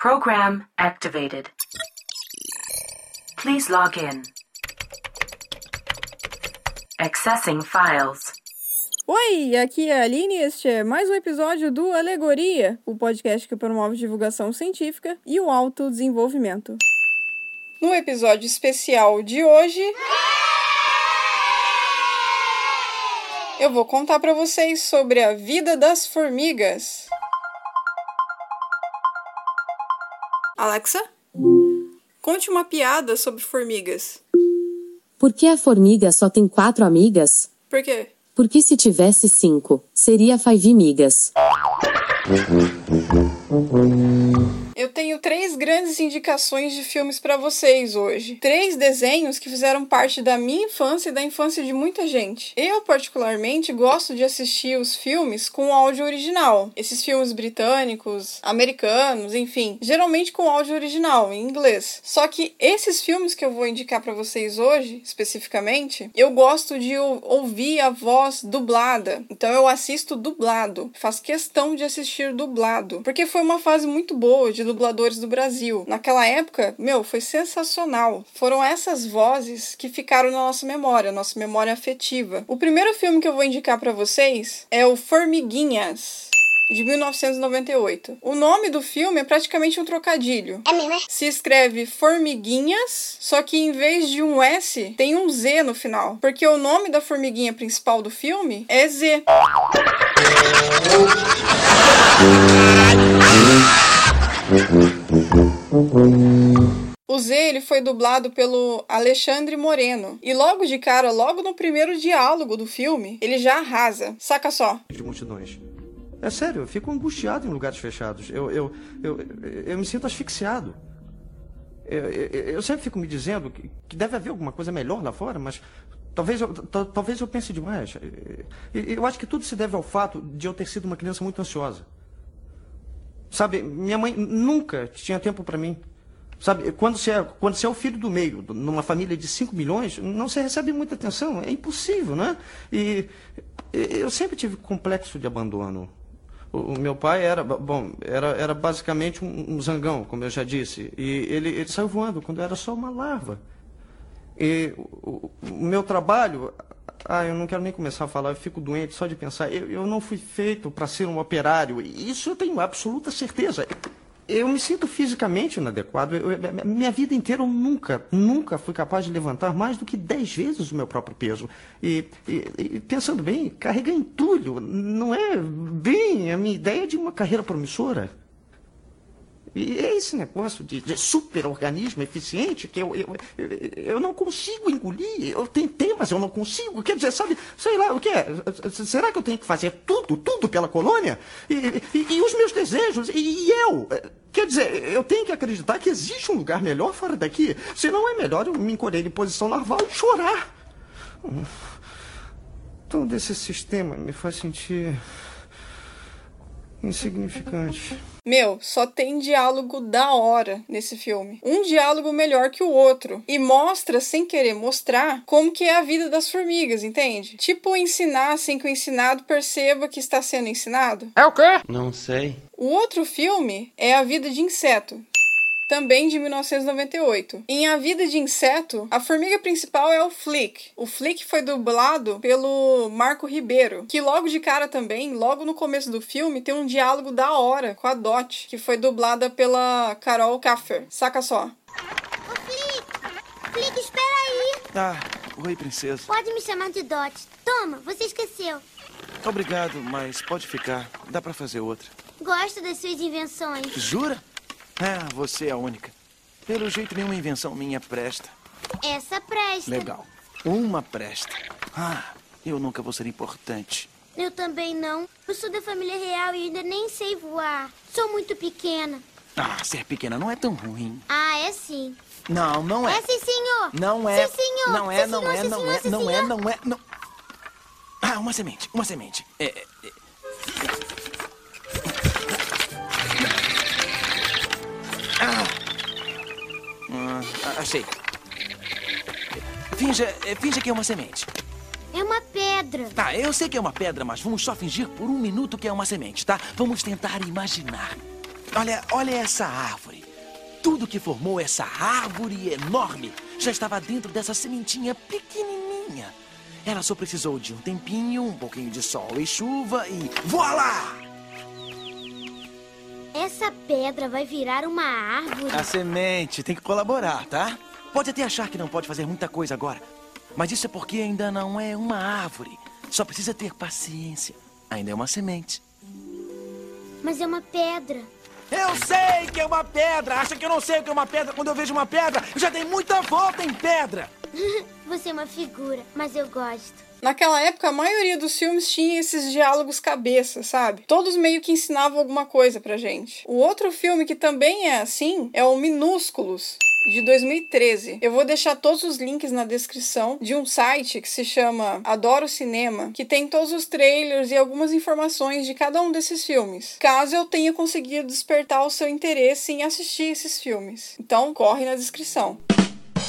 Program activated. Please log in. Accessing files. Oi, aqui é a Aline e este é mais um episódio do Alegoria, o podcast que promove divulgação científica e o autodesenvolvimento. No episódio especial de hoje, eu vou contar para vocês sobre a vida das formigas. Alexa, conte uma piada sobre formigas. Por que a formiga só tem quatro amigas? Por quê? Porque se tivesse cinco, seria five migas. Eu tenho três grandes indicações de filmes para vocês hoje. Três desenhos que fizeram parte da minha infância e da infância de muita gente. Eu, particularmente, gosto de assistir os filmes com áudio original. Esses filmes britânicos, americanos, enfim, geralmente com áudio original, em inglês. Só que esses filmes que eu vou indicar para vocês hoje, especificamente, eu gosto de ouvir a voz dublada. Então eu assisto dublado. Faço questão de assistir dublado. Porque foi uma fase muito boa de dubladores do Brasil. Naquela época, meu, foi sensacional. Foram essas vozes que ficaram na nossa memória, nossa memória afetiva. O primeiro filme que eu vou indicar para vocês é o Formiguinhas de 1998. O nome do filme é praticamente um trocadilho. É mesmo? Se escreve Formiguinhas, só que em vez de um S, tem um Z no final. Porque o nome da formiguinha principal do filme é Z. O Z ele foi dublado pelo Alexandre Moreno. E logo de cara, logo no primeiro diálogo do filme, ele já arrasa. Saca só. de multidões. É sério, eu fico angustiado em lugares fechados. Eu, eu, eu, eu me sinto asfixiado. Eu, eu, eu sempre fico me dizendo que, que deve haver alguma coisa melhor lá fora, mas talvez eu, ta- talvez eu pense demais. Eu acho que tudo se deve ao fato de eu ter sido uma criança muito ansiosa. Sabe, minha mãe nunca tinha tempo para mim. Sabe, quando você, é, quando você é o filho do meio, numa família de 5 milhões, não se recebe muita atenção. É impossível, né? E eu sempre tive complexo de abandono. O, o meu pai era, bom, era, era basicamente um, um zangão, como eu já disse. E ele, ele saiu voando quando era só uma larva. E o- o meu trabalho, ah, eu não quero nem começar a falar, eu fico doente só de pensar. Eu, eu não fui feito para ser um operário, isso eu tenho absoluta certeza. Eu me sinto fisicamente inadequado. Eu- eu- minha vida inteira eu nunca, nunca fui capaz de levantar mais do que 10 vezes o meu próprio peso. E, e- e pensando bem, carregar entulho não é bem a minha ideia de uma carreira promissora. E é esse negócio de, de super-organismo eficiente que eu, eu, eu, não consigo engolir. Eu tentei, mas eu não consigo. Quer dizer, sabe, sei lá, o que é? Será que eu tenho que fazer tudo, tudo pela colônia? E, e- e os meus desejos? E, e eu? Quer dizer, eu tenho que acreditar que existe um lugar melhor fora daqui. Senão é melhor eu me encolher em posição larval e chorar. Hum. Todo esse sistema me faz sentir insignificante. Meu, só tem diálogo da hora nesse filme. Um diálogo melhor que o outro. E mostra, sem querer mostrar, como que é a vida das formigas, entende? Tipo ensinar sem que o ensinado perceba que está sendo ensinado. Não sei. O outro filme é A Vida de Inseto. Também de 1998. Em A Vida de Inseto, a formiga principal é o Flick. O Flick foi dublado pelo Marco Ribeiro, que logo de cara também, logo no começo do filme, tem um diálogo da hora com a Dot, que foi dublada pela Carol Kaffer. Saca só. Ô, Flick! Flick, espera aí! Ah, oi, princesa. Pode me chamar de Dot. Toma, você esqueceu. Obrigado, mas pode ficar. Dá pra fazer outra. Gosto das suas invenções. Jura? Ah, você é a única. Pelo jeito, nenhuma invenção minha presta. Essa presta. Legal. Uma presta. Ah, eu nunca vou ser importante. Eu também não. Eu sou da família real e ainda nem sei voar. Sou muito pequena. Ah, ser pequena não é tão ruim. Ah, é sim. Não, não é. É sim, senhor. Não é. Sim, senhor. Não é, não é, não é, não é, não é, não. Ah, uma semente, uma semente. É, é, Ah, achei. Finja, é, finja que é uma semente. É uma pedra. Tá, eu sei que é uma pedra, mas vamos só fingir por um minuto que é uma semente, tá? Vamos tentar imaginar. Olha, olha essa árvore. Tudo que formou essa árvore enorme já estava dentro dessa sementinha pequenininha. Ela só precisou de um tempinho, um pouquinho de sol e chuva e voilá! Essa pedra vai virar uma árvore. A semente tem que colaborar, tá? Pode até achar que não pode fazer muita coisa agora, mas isso é porque ainda não é uma árvore. Só precisa ter paciência. Ainda é uma semente. Mas é uma pedra. Eu sei que é uma pedra! Acha que eu não sei o que é uma pedra quando eu vejo uma pedra? Eu já dei muita volta em pedra! Você é uma figura, mas eu gosto. Naquela época, a maioria dos filmes tinha esses diálogos cabeça, sabe? Todos meio que ensinavam alguma coisa pra gente. O outro filme que também é assim é o Minúsculos. De 2013. Eu vou deixar todos os links na descrição de um site que se chama Adoro Cinema, que tem todos os trailers e algumas informações de cada um desses filmes, caso eu tenha conseguido despertar o seu interesse em assistir esses filmes. Então, corre na descrição.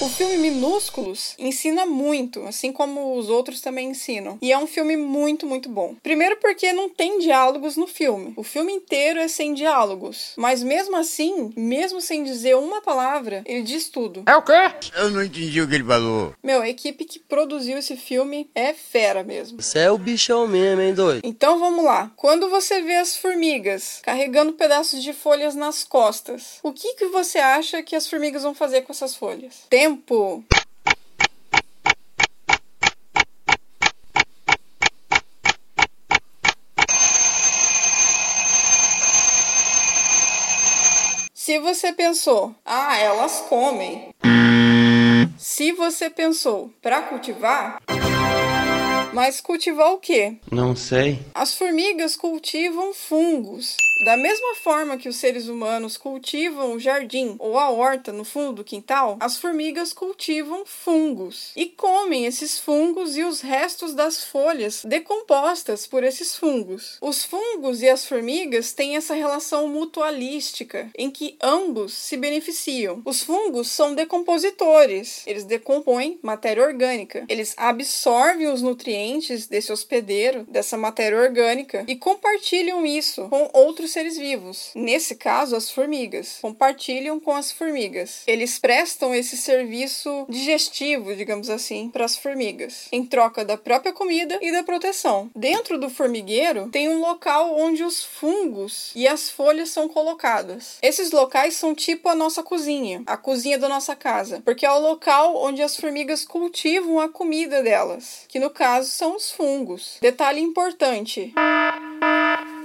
O filme Minúsculos ensina muito, assim como os outros também ensinam. E é um filme muito, muito bom. Primeiro porque não tem diálogos no filme. O filme inteiro é sem diálogos. Mas mesmo assim, mesmo sem dizer uma palavra, ele diz tudo. É o quê? Eu não entendi o que ele falou. Meu, a equipe que produziu esse filme é fera mesmo. Você é o bichão mesmo, hein, doido? Então vamos lá. Quando você vê as formigas carregando pedaços de folhas nas costas, o que, que você acha que as formigas vão fazer com essas folhas? Tempo. Se você pensou, ah, elas comem. Se você pensou, para cultivar. Mas cultivar o quê? Não sei. As formigas cultivam fungos. Da mesma forma que os seres humanos cultivam o jardim ou a horta no fundo do quintal, as formigas cultivam fungos e comem esses fungos e os restos das folhas decompostas por esses fungos. Os fungos e as formigas têm essa relação mutualística em que ambos se beneficiam. Os fungos são decompositores, eles decompõem matéria orgânica, eles absorvem os nutrientes desse hospedeiro, dessa matéria orgânica e compartilham isso com outros seres vivos. Nesse caso, as formigas. Compartilham com as formigas. Eles prestam esse serviço digestivo, digamos assim, para as formigas, em troca da própria comida e da proteção. Dentro do formigueiro tem um local onde os fungos e as folhas são colocadas. Esses locais são tipo a nossa cozinha, a cozinha da nossa casa, porque é o local onde as formigas cultivam a comida delas, que no caso são os fungos. Detalhe importante.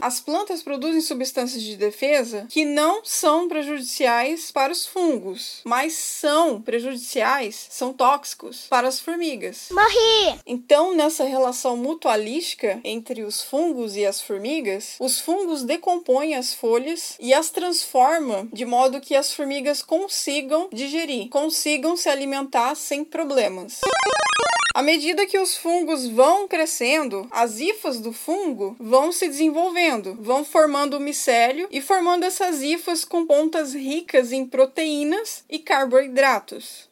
As plantas produzem substâncias de defesa que não são prejudiciais para os fungos, mas são prejudiciais, são tóxicos para as formigas. Morri! Então, nessa relação mutualística entre os fungos e as formigas, os fungos decompõem as folhas e as transformam de modo que as formigas consigam digerir, consigam se alimentar sem problemas. À medida que os fungos vão crescendo, as hifas do fungo vão se desenvolvendo, vão formando o micélio e formando essas hifas com pontas ricas em proteínas e carboidratos.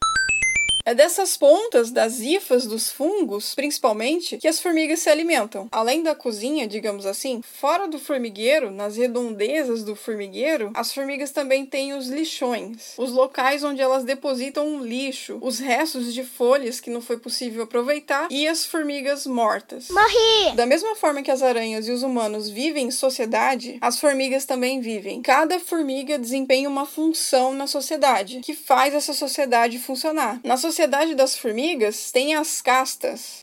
É dessas pontas das hifas dos fungos, principalmente, que as formigas se alimentam. Além da cozinha, digamos assim, fora do formigueiro, nas redondezas do formigueiro, as formigas também têm os lixões, os locais onde elas depositam um lixo, os restos de folhas que não foi possível aproveitar e as formigas mortas. Morri! Da mesma forma que as aranhas e os humanos vivem em sociedade, as formigas também vivem. Cada formiga desempenha uma função na sociedade, que faz essa sociedade funcionar. Na sociedade das formigas tem as castas.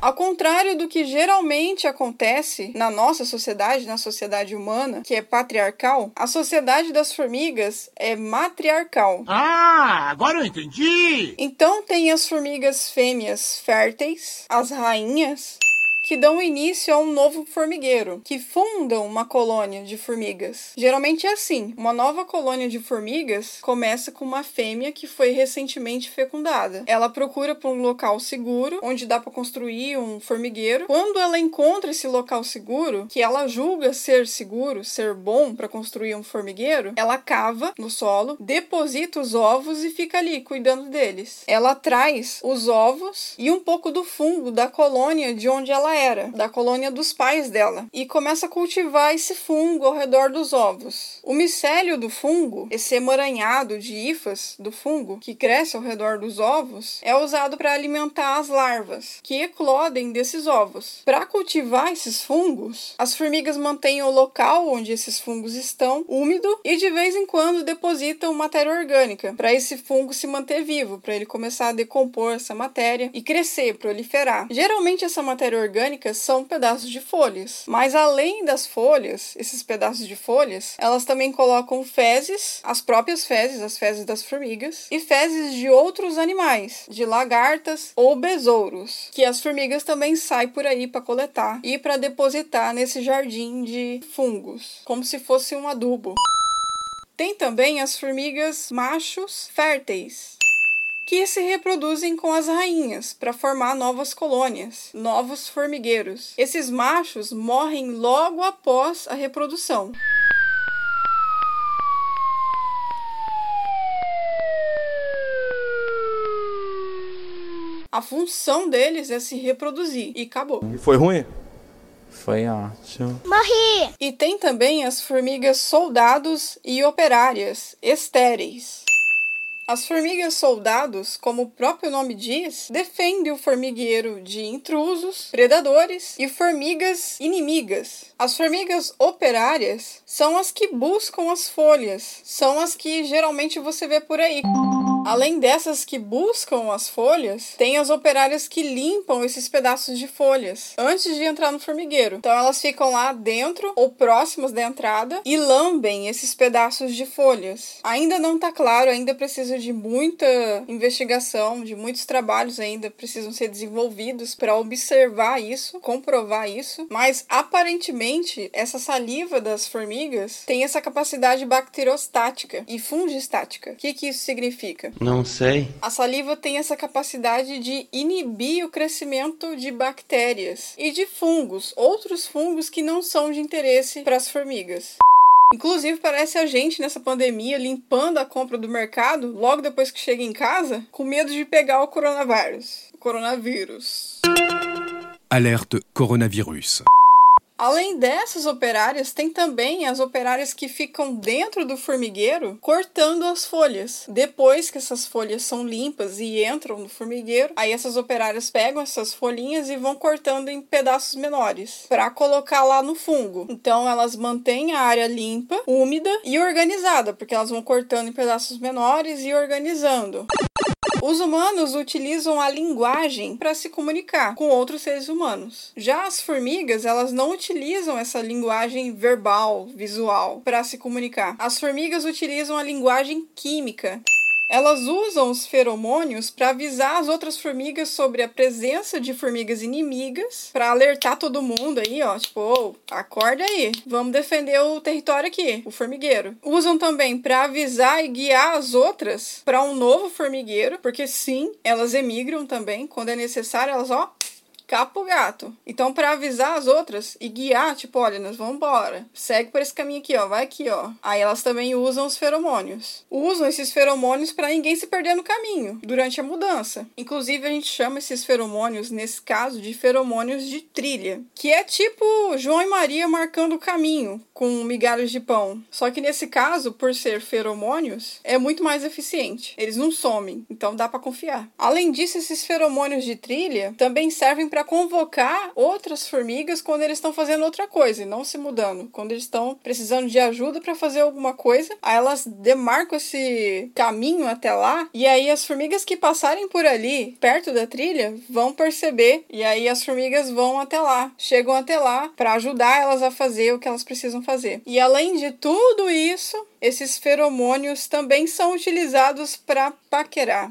Ao contrário do que geralmente acontece na nossa sociedade, na sociedade humana, que é patriarcal, a sociedade das formigas é matriarcal. Ah, agora eu entendi! Então tem as formigas fêmeas férteis, as rainhas, que dão início a um novo formigueiro, que fundam uma colônia de formigas. Geralmente é assim: uma nova colônia de formigas começa com uma fêmea que foi recentemente fecundada. Ela procura por um local seguro onde dá para construir um formigueiro. Quando ela encontra esse local seguro, que ela julga ser seguro, ser bom para construir um formigueiro, ela cava no solo, deposita os ovos e fica ali cuidando deles. Ela traz os ovos e um pouco do fungo da colônia de onde ela era, da colônia dos pais dela, e começa a cultivar esse fungo ao redor dos ovos. O micélio do fungo, esse emaranhado de hifas do fungo que cresce ao redor dos ovos, é usado para alimentar as larvas, que eclodem desses ovos. Para cultivar esses fungos, as formigas mantêm o local onde esses fungos estão úmido e de vez em quando depositam matéria orgânica para esse fungo se manter vivo, para ele começar a decompor essa matéria e crescer, proliferar. Geralmente essa matéria orgânica são pedaços de folhas, mas além das folhas, esses pedaços de folhas, elas também colocam fezes, as próprias fezes, as fezes das formigas, e fezes de outros animais, de lagartas ou besouros, que as formigas também saem por aí para coletar e para depositar nesse jardim de fungos, como se fosse um adubo. Tem também as formigas machos férteis, que se reproduzem com as rainhas para formar novas colônias, novos formigueiros. Esses machos morrem logo após a reprodução. A função deles é se reproduzir e acabou. E foi ruim? Foi ótimo. Morri! E tem também as formigas soldados e operárias, estéreis. As formigas soldados, como o próprio nome diz, defendem o formigueiro de intrusos, predadores e formigas inimigas. As formigas operárias são as que buscam as folhas, são as que geralmente você vê por aí. Além dessas que buscam as folhas, tem as operárias que limpam esses pedaços de folhas antes de entrar no formigueiro. Então elas ficam lá dentro ou próximas da entrada e lambem esses pedaços de folhas. Ainda não está claro, ainda precisa de muita investigação, de muitos trabalhos ainda precisam ser desenvolvidos para observar isso, comprovar isso, mas aparentemente essa saliva das formigas tem essa capacidade bacteriostática e fungistática. O que, que isso significa? Não sei. A saliva tem essa capacidade de inibir o crescimento de bactérias e de fungos, outros fungos que não são de interesse para as formigas. Inclusive, parece a gente nessa pandemia limpando a compra do mercado logo depois que chega em casa, com medo de pegar o coronavírus. Coronavírus. Alerte coronavírus. Além dessas operárias, tem também as operárias que ficam dentro do formigueiro cortando as folhas. Depois que essas folhas são limpas e entram no formigueiro, aí essas operárias pegam essas folhinhas e vão cortando em pedaços menores para colocar lá no fungo. Então elas mantêm a área limpa, úmida e organizada, porque elas vão cortando em pedaços menores e organizando. Os humanos utilizam a linguagem para se comunicar com outros seres humanos. Já as formigas, elas não utilizam essa linguagem verbal, visual, para se comunicar. As formigas utilizam a linguagem química. Elas usam os feromônios para avisar as outras formigas sobre a presença de formigas inimigas, para alertar todo mundo aí, ó, tipo, oh, acorda aí, vamos defender o território aqui, o formigueiro. Usam também para avisar e guiar as outras para um novo formigueiro, porque sim, elas emigram também, quando é necessário, elas, ó, capa o gato. Então, para avisar as outras e guiar, tipo, olha, nós vamos embora. Segue por esse caminho aqui, ó. Vai aqui, ó. Aí elas também usam os feromônios. Usam esses feromônios para ninguém se perder no caminho durante a mudança. Inclusive, a gente chama esses feromônios, nesse caso, de feromônios de trilha, que é tipo João e Maria marcando o caminho com migalhas de pão. Só que nesse caso, por ser feromônios, é muito mais eficiente. Eles não somem, então dá para confiar. Além disso, esses feromônios de trilha também servem para convocar outras formigas quando eles estão fazendo outra coisa e não se mudando. Quando eles estão precisando de ajuda para fazer alguma coisa, aí elas demarcam esse caminho até lá e aí as formigas que passarem por ali, perto da trilha, vão perceber e aí as formigas vão até lá, chegam até lá para ajudar elas a fazer o que elas precisam fazer. E além de tudo isso, esses feromônios também são utilizados para paquerar.